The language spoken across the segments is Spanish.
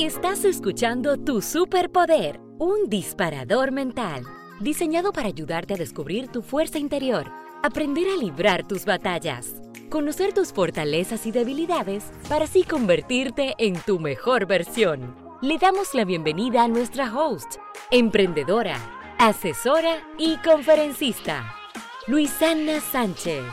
Estás escuchando Tu Superpoder, un disparador mental, diseñado para ayudarte a descubrir tu fuerza interior, aprender a librar tus batallas, conocer tus fortalezas y debilidades para así convertirte en tu mejor versión. Le damos la bienvenida a nuestra host, emprendedora, asesora y conferencista, Luisana Sánchez.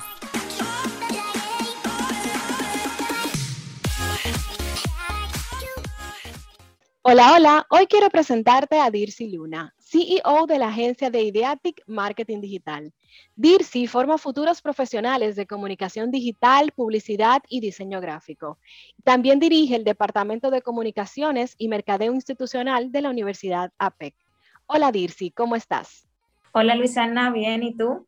Hola, hola. Hoy quiero presentarte a Dircy Luna, CEO de la agencia de Ideatic Marketing Digital. Dircy forma futuros profesionales de comunicación digital, publicidad y diseño gráfico. También dirige el Departamento de Comunicaciones y Mercadeo Institucional de la Universidad APEC. Hola Dircy, ¿cómo estás? Hola Luisana, bien, ¿y tú?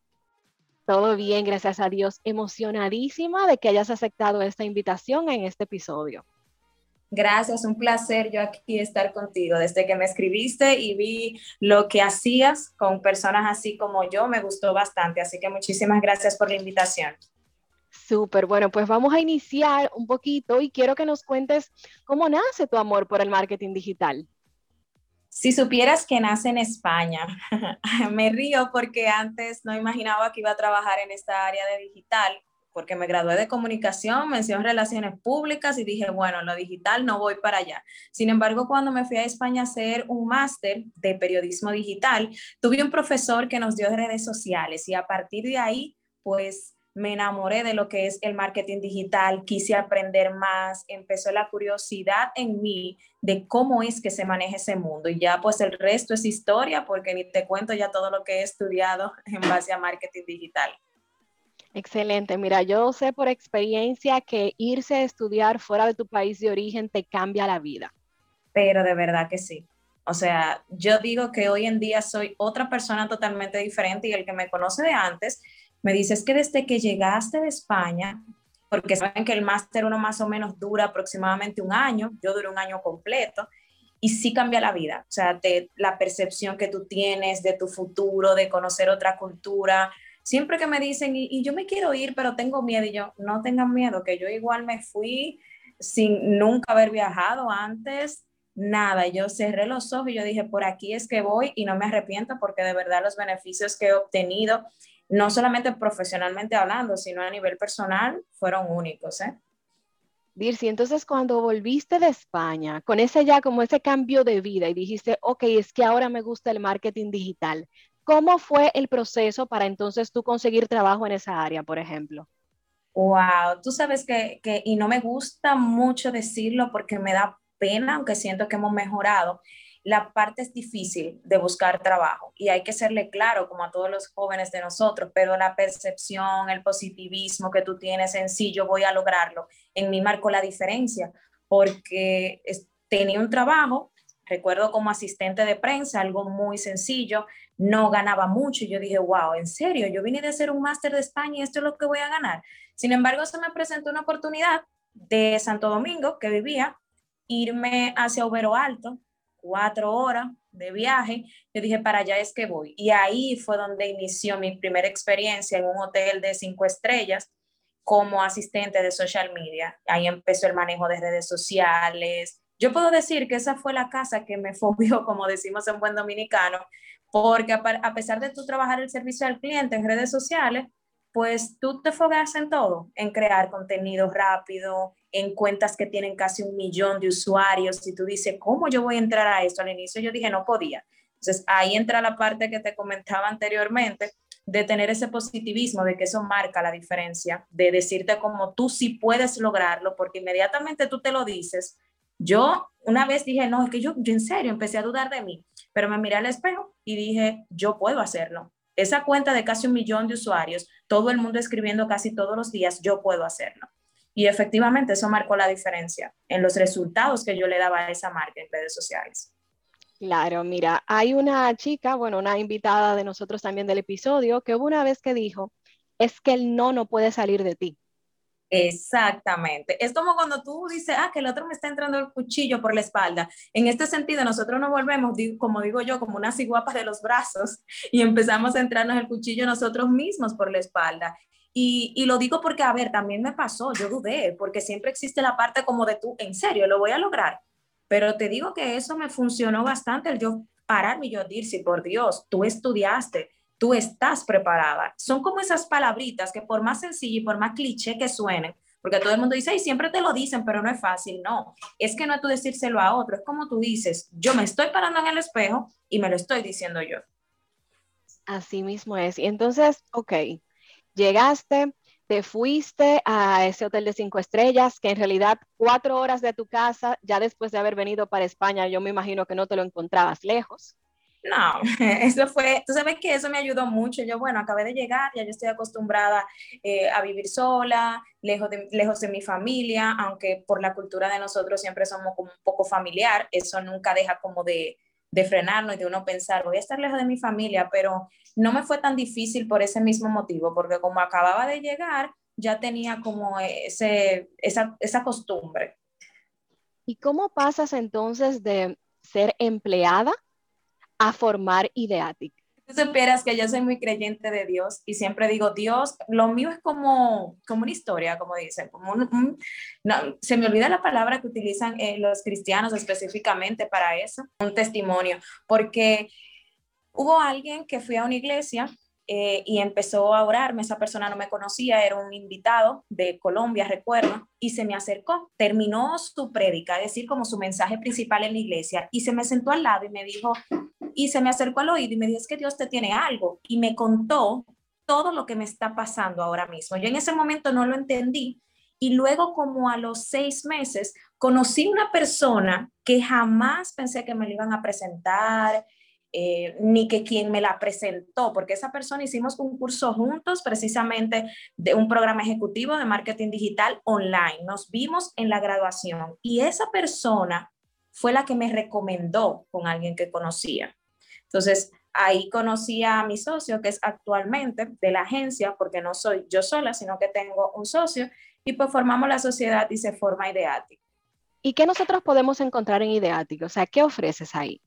Todo bien, gracias a Dios. Emocionadísima de que hayas aceptado esta invitación en este episodio. Gracias, un placer yo aquí estar contigo. Desde que me escribiste y vi lo que hacías con personas así como yo, me gustó bastante. Así que muchísimas gracias por la invitación. Súper, bueno, pues vamos a iniciar un poquito y quiero que nos cuentes cómo nace tu amor por el marketing digital. Si supieras que nace en España, me río porque antes no imaginaba que iba a trabajar en esta área de digital porque me gradué de comunicación, mención relaciones públicas y dije, bueno, lo digital no voy para allá. Sin embargo, cuando me fui a España a hacer un máster de periodismo digital, tuve un profesor que nos dio redes sociales y a partir de ahí, pues me enamoré de lo que es el marketing digital, quise aprender más, empezó la curiosidad en mí de cómo es que se maneja ese mundo y ya pues el resto es historia porque ni te cuento ya todo lo que he estudiado en base a marketing digital. Excelente. Mira, yo sé por experiencia que irse a estudiar fuera de tu país de origen te cambia la vida. Pero de verdad que sí. O sea, yo digo que hoy en día soy otra persona totalmente diferente y el que me conoce de antes me dice es que desde que llegaste de España, porque saben que el máster uno más o menos dura aproximadamente un año, yo duré un año completo, y sí cambia la vida. O sea, la percepción que tú tienes de tu futuro, de conocer otra cultura, siempre que me dicen, y, yo me quiero ir, pero tengo miedo, y yo, no tengan miedo, que yo igual me fui sin nunca haber viajado antes, nada, yo cerré los ojos y yo dije, por aquí es que voy y no me arrepiento porque de verdad los beneficios que he obtenido, no solamente profesionalmente hablando, sino a nivel personal, fueron únicos. ¿eh? Dircy, entonces cuando volviste de España, con ese ya como ese cambio de vida y dijiste, ok, es que ahora me gusta el marketing digital, ¿Cómo fue el proceso para entonces tú conseguir trabajo en esa área, por ejemplo? Wow, tú sabes que, que, y no me gusta mucho decirlo porque me da pena, aunque siento que hemos mejorado, la parte es difícil de buscar trabajo y hay que serle claro como a todos los jóvenes de nosotros, pero la percepción, el positivismo que tú tienes en sí, yo voy a lograrlo, en mí marcó la diferencia porque tenía un trabajo, recuerdo como asistente de prensa, algo muy sencillo, no ganaba mucho. Yo dije, wow, en serio, yo vine de hacer un máster de España y esto es lo que voy a ganar. Sin embargo, se me presentó una oportunidad de Santo Domingo, que vivía, irme hacia Ubero Alto, cuatro horas de viaje. Yo dije, para allá es que voy. Y ahí fue donde inició mi primera experiencia en un hotel de cinco estrellas como asistente de social media. Ahí empezó el manejo de redes sociales. Yo puedo decir que esa fue la casa que me fobió, como decimos en buen dominicano, porque a, pesar de tú trabajar el servicio al cliente en redes sociales, pues tú te fogas en todo, en crear contenido rápido, en cuentas que tienen casi un millón de usuarios. Y tú dices, ¿cómo yo voy a entrar a esto? Al inicio yo dije, no podía. Entonces ahí entra la parte que te comentaba anteriormente, de tener ese positivismo, de que eso marca la diferencia, de decirte como tú sí puedes lograrlo, porque inmediatamente tú te lo dices. Yo una vez dije, no, es que yo, yo en serio empecé a dudar de mí pero me miré al espejo y dije, yo puedo hacerlo. Esa cuenta de casi un millón de usuarios, todo el mundo escribiendo casi todos los días, yo puedo hacerlo. Y efectivamente eso marcó la diferencia en los resultados que yo le daba a esa marca en redes sociales. Claro, mira, hay una chica, bueno, una invitada de nosotros también del episodio, que hubo una vez que dijo, es que el no no puede salir de ti. Exactamente. Es como cuando tú dices, ah, que el otro me está entrando el cuchillo por la espalda. En este sentido, nosotros nos volvemos, como digo yo, como unas iguapas de los brazos y empezamos a entrarnos el cuchillo nosotros mismos por la espalda. Y, y, lo digo porque, a ver, también me pasó, yo dudé, porque siempre existe la parte como de tú, en serio, lo voy a lograr. Pero te digo que eso me funcionó bastante, el yo pararme y yo decir, por Dios, tú estudiaste, tú estás preparada. Son como esas palabritas que por más sencillo y por más cliché que suenen, porque todo el mundo dice, y siempre te lo dicen, pero no es fácil. No, es que no es tú decírselo a otro, es como tú dices, yo me estoy parando en el espejo y me lo estoy diciendo yo. Así mismo es. Y entonces, ok, llegaste, te fuiste a ese hotel de cinco estrellas, que en realidad cuatro horas de tu casa, ya después de haber venido para España, yo me imagino que no te lo encontrabas lejos. No, eso fue, tú sabes que eso me ayudó mucho. Yo, bueno, acabé de llegar, ya yo estoy acostumbrada eh, a vivir sola, lejos de, lejos de mi familia, aunque por la cultura de nosotros siempre somos como un poco familiar, eso nunca deja como de, de frenarnos y de uno pensar, voy a estar lejos de mi familia, pero no me fue tan difícil por ese mismo motivo, porque como acababa de llegar, ya tenía como ese, esa, esa costumbre. ¿Y cómo pasas entonces de ser empleada a formar Ideatic? Tú supieras que yo soy muy creyente de Dios y siempre digo, Dios, lo mío es como, como una historia, como dicen, como no, se me olvida la palabra que utilizan eh, los cristianos específicamente para eso, un testimonio, porque hubo alguien que fui a una iglesia eh, y empezó a orarme. Esa persona no me conocía, era un invitado de Colombia, recuerdo, y se me acercó. Terminó su prédica, es decir, como su mensaje principal en la iglesia, y se me sentó al lado y me dijo, y se me acercó al oído y me dijo, es que Dios te tiene algo. Y me contó todo lo que me está pasando ahora mismo. Yo en ese momento no lo entendí. Y luego, como a los seis meses, conocí una persona que jamás pensé que me lo iban a presentar, eh, ni que quien me la presentó, porque esa persona hicimos un curso juntos precisamente de un programa ejecutivo de marketing digital online. Nos vimos en la graduación y esa persona fue la que me recomendó con alguien que conocía. Entonces, ahí conocí a mi socio, que es actualmente de la agencia, porque no soy yo sola, sino que tengo un socio, y pues formamos la sociedad y se forma Ideatic. ¿Y qué nosotros podemos encontrar en Ideatic? O sea, ¿qué ofreces ahí?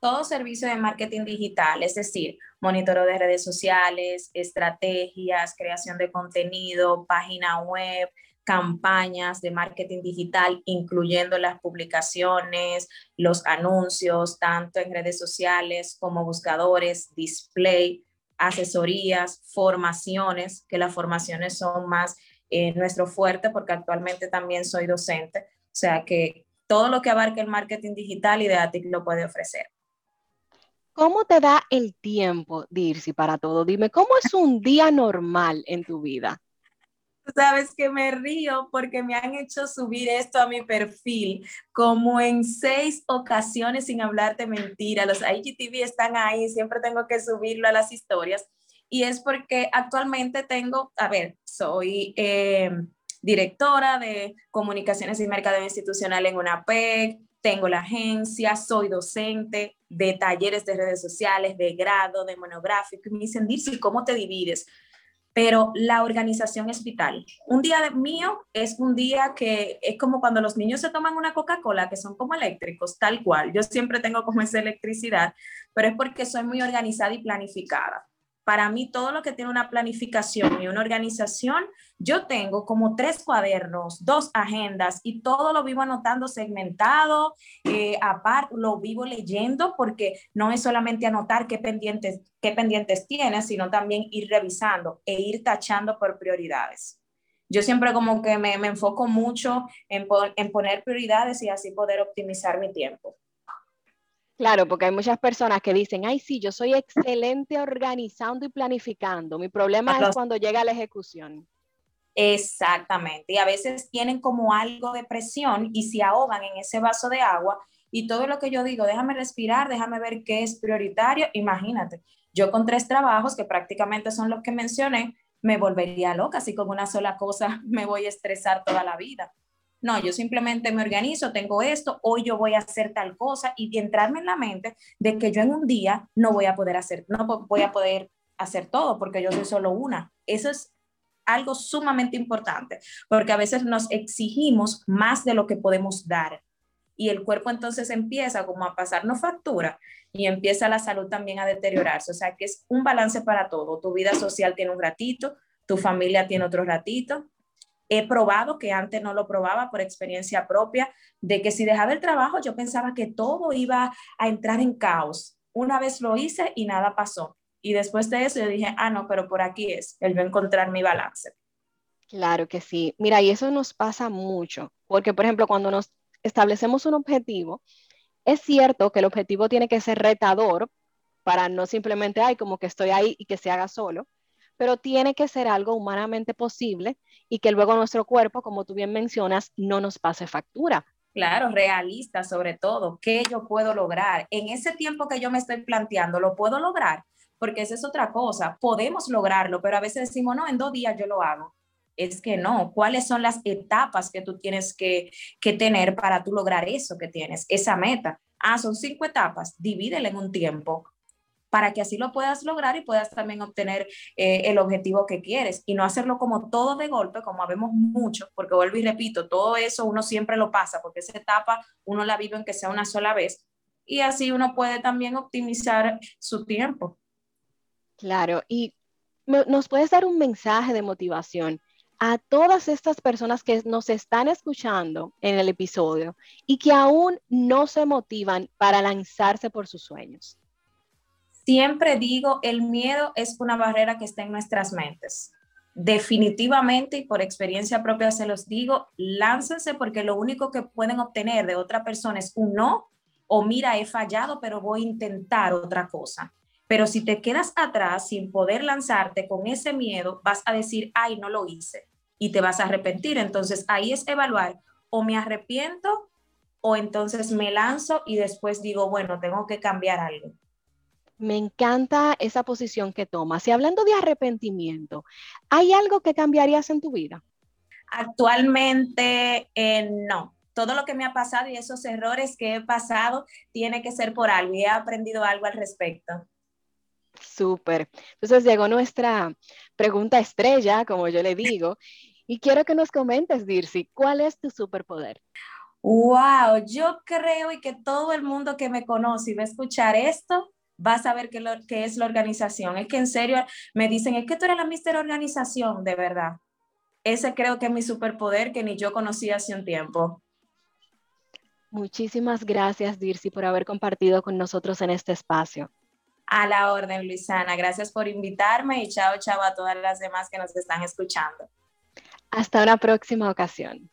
todo servicio de marketing digital, es decir, monitoreo de redes sociales, estrategias, creación de contenido, página web, campañas de marketing digital, incluyendo las publicaciones, los anuncios, tanto en redes sociales como buscadores, display, asesorías, formaciones, que las formaciones son más eh, nuestro fuerte porque actualmente también soy docente, o sea que todo lo que abarque el marketing digital, Ideatic lo puede ofrecer. ¿Cómo te da el tiempo, Dirsi, para todo? Dime, ¿cómo es un día normal en tu vida? Sabes que me río porque me han hecho subir esto a mi perfil como en seis ocasiones sin hablarte mentira. Los IGTV están ahí, siempre tengo que subirlo a las historias. Y es porque actualmente tengo, a ver, soy eh, directora de comunicaciones y mercado institucional en una PEC, tengo la agencia, soy docente de talleres de redes sociales, de grado, de monográfico, y me dicen, Dirce, ¿cómo te divides? Pero la organización es vital. Un día mío es un día que es como cuando los niños se toman una Coca-Cola, que son como eléctricos, tal cual. Yo siempre tengo como esa electricidad, pero es porque soy muy organizada y planificada para mí todo lo que tiene una planificación y una organización, yo tengo como tres cuadernos, dos agendas y todo lo vivo anotando segmentado, eh, aparte lo vivo leyendo porque no es solamente anotar qué pendientes, qué pendientes tienes, sino también ir revisando e ir tachando por prioridades. Yo siempre como que me, me enfoco mucho en, en poner prioridades y así poder optimizar mi tiempo. Claro, porque hay muchas personas que dicen, ay, sí, yo soy excelente organizando y planificando. Mi problema es cuando llega la ejecución. Exactamente. Y a veces tienen como algo de presión y se ahogan en ese vaso de agua. Y todo lo que yo digo, déjame respirar, déjame ver qué es prioritario. Imagínate, yo con tres trabajos, que prácticamente son los que mencioné, me volvería loca. Así como una sola cosa me voy a estresar toda la vida. No, yo simplemente me organizo, tengo esto, hoy yo voy a hacer tal cosa y entrarme en la mente de que yo en un día no voy a poder hacer, no voy a poder hacer todo porque yo soy solo una. Eso es algo sumamente importante porque a veces nos exigimos más de lo que podemos dar y el cuerpo entonces empieza como a pasarnos factura y empieza la salud también a deteriorarse. O sea que es un balance para todo. Tu vida social tiene un ratito, tu familia tiene otro ratito he probado que antes no lo probaba por experiencia propia, de que si dejaba el trabajo yo pensaba que todo iba a entrar en caos. Una vez lo hice y nada pasó. Y después de eso yo dije, ah, no, pero por aquí es, va a encontrar mi balance. Claro que sí. Mira, y eso nos pasa mucho, porque por ejemplo, cuando nos establecemos un objetivo, es cierto que el objetivo tiene que ser retador para no simplemente, ay, como que estoy ahí y que se haga solo, pero tiene que ser algo humanamente posible y que luego nuestro cuerpo, como tú bien mencionas, no nos pase factura. Claro, realista sobre todo, ¿qué yo puedo lograr? En ese tiempo que yo me estoy planteando, ¿lo puedo lograr? Porque esa es otra cosa, podemos lograrlo, pero a veces decimos, no, en dos días yo lo hago. Es que no, ¿cuáles son las etapas que tú tienes que, que tener para tú lograr eso que tienes, esa meta? Ah, son cinco etapas, divídele en un tiempo para que así lo puedas lograr y puedas también obtener eh, el objetivo que quieres y no hacerlo como todo de golpe, como habemos mucho, porque vuelvo y repito, todo eso uno siempre lo pasa, porque esa etapa uno la vive aunque sea una sola vez y así uno puede también optimizar su tiempo. Claro, y nos puedes dar un mensaje de motivación a todas estas personas que nos están escuchando en el episodio y que aún no se motivan para lanzarse por sus sueños. Siempre digo, el miedo es una barrera que está en nuestras mentes. Definitivamente y por experiencia propia se los digo, láncense porque lo único que pueden obtener de otra persona es un no o mira, he fallado, pero voy a intentar otra cosa. Pero si te quedas atrás sin poder lanzarte con ese miedo, vas a decir, ay, no lo hice y te vas a arrepentir. Entonces ahí es evaluar o me arrepiento o entonces me lanzo y después digo, bueno, tengo que cambiar algo. Me encanta esa posición que tomas. Y hablando de arrepentimiento, ¿hay algo que cambiarías en tu vida? Actualmente eh, no. Todo lo que me ha pasado y esos errores que he pasado tiene que ser por algo y he aprendido algo al respecto. Súper. Entonces llegó nuestra pregunta estrella, como yo le digo, y quiero que nos comentes, Dircy, ¿cuál es tu superpoder? Wow, yo creo y que todo el mundo que me conoce y va a escuchar esto vas a ver qué, lo, es la organización. Es que en serio me dicen, es que tú eres la mister organización, de verdad. Ese creo que es mi superpoder que ni yo conocía hace un tiempo. Muchísimas gracias, Dircy, por haber compartido con nosotros en este espacio. A la orden, Luisana. Gracias por invitarme y chao, chao a todas las demás que nos están escuchando. Hasta una próxima ocasión.